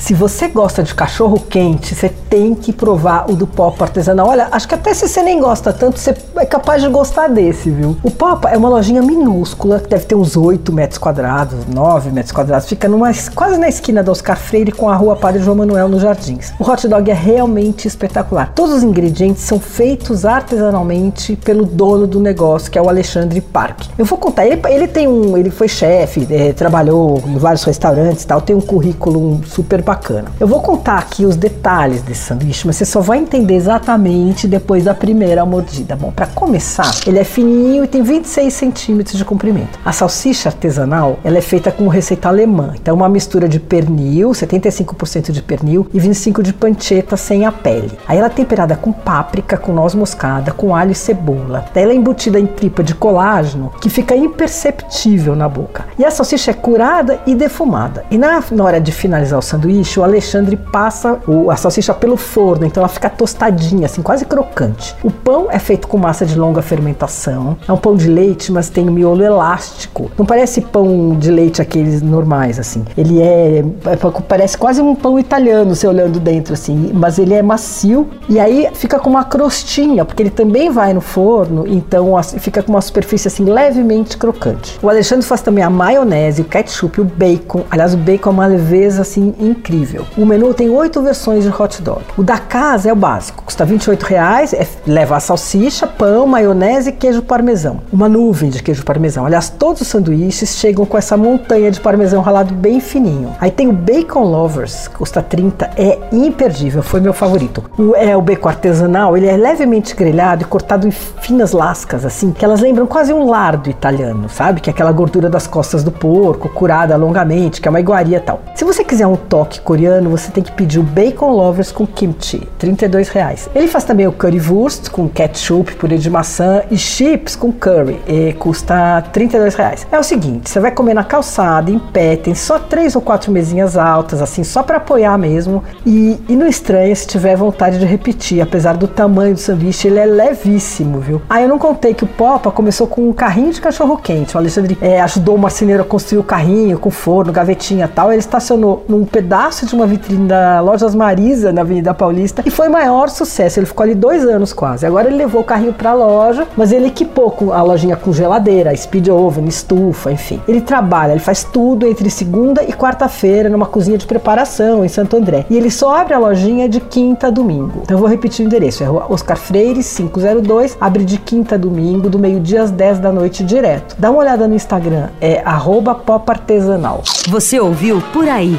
Se você gosta de cachorro quente, você tem que provar o do Pop artesanal. Olha, acho que até se você nem gosta tanto, você é capaz de gostar desse, viu? O Pop é uma lojinha minúscula, que deve ter uns 8 metros quadrados, 9 metros quadrados. Fica numa, quase na esquina do Oscar Freire com a rua Padre João Manuel, nos Jardins. O hot dog é realmente espetacular. Todos os ingredientes são feitos artesanalmente pelo dono do negócio, que é o Alexandre Park. Eu vou contar, ele, ele tem um, ele foi chefe, é, trabalhou em vários restaurantes tal, tem um currículo super bacana. Eu vou contar aqui os detalhes desse sanduíche, mas você só vai entender exatamente depois da primeira mordida. Bom, para começar, ele é fininho e tem 26 centímetros de comprimento. A salsicha artesanal, ela é feita com receita alemã. Então, uma mistura de pernil, 75% de pernil e 25% de panceta sem a pele. Aí ela é temperada com páprica, com noz moscada, com alho e cebola. Daí ela é embutida em tripa de colágeno que fica imperceptível na boca. E a salsicha é curada e defumada. E na, na hora de finalizar o sanduíche, o Alexandre passa o, a salsicha pelo forno, então ela fica tostadinha, assim, quase crocante. O pão é feito com massa de longa fermentação. É um pão de leite, mas tem miolo elástico. Não parece pão de leite aqueles normais, assim. Ele é, é parece quase um pão italiano, se olhando dentro, assim. Mas ele é macio e aí fica com uma crostinha, porque ele também vai no forno, então fica com uma superfície assim levemente crocante. O Alexandre faz também a maionese, o ketchup, o bacon. Aliás, o bacon é uma leveza assim incrível incrível. O menu tem oito versões de hot dog. O da casa é o básico, custa 28 reais, é, leva a salsicha, pão, maionese e queijo parmesão. Uma nuvem de queijo parmesão. Aliás, todos os sanduíches chegam com essa montanha de parmesão ralado bem fininho. Aí tem o Bacon Lovers, custa 30, é imperdível, foi meu favorito. O, é o bacon artesanal, ele é levemente grelhado e cortado em finas lascas, assim, que elas lembram quase um lardo italiano, sabe? Que é aquela gordura das costas do porco, curada longamente, que é uma iguaria tal. Se você quiser um coreano, você tem que pedir o Bacon Lovers com kimchi, 32 reais. Ele faz também o currywurst com ketchup, purê de maçã e chips com curry, e custa 32 reais. É o seguinte, você vai comer na calçada, em pé, tem só três ou quatro mesinhas altas, assim, só para apoiar mesmo, e, e não estranha se tiver vontade de repetir, apesar do tamanho do sanduíche, ele é levíssimo, viu? Ah, eu não contei que o Popa começou com um carrinho de cachorro quente, o Alexandre é, ajudou o marceneiro a construir o carrinho com forno, gavetinha e tal, ele estacionou num pedaço pedaço de uma vitrine da Lojas Marisa, na Avenida Paulista, e foi maior sucesso. Ele ficou ali dois anos quase. Agora ele levou o carrinho para a loja, mas ele equipou a lojinha com geladeira, speed oven, estufa, enfim. Ele trabalha, ele faz tudo entre segunda e quarta-feira numa cozinha de preparação em Santo André. E ele só abre a lojinha de quinta a domingo. Então eu vou repetir o endereço: é Rua Oscar Freire 502, abre de quinta a domingo, do meio-dia às 10 da noite direto. Dá uma olhada no Instagram, é popartesanal. Você ouviu por aí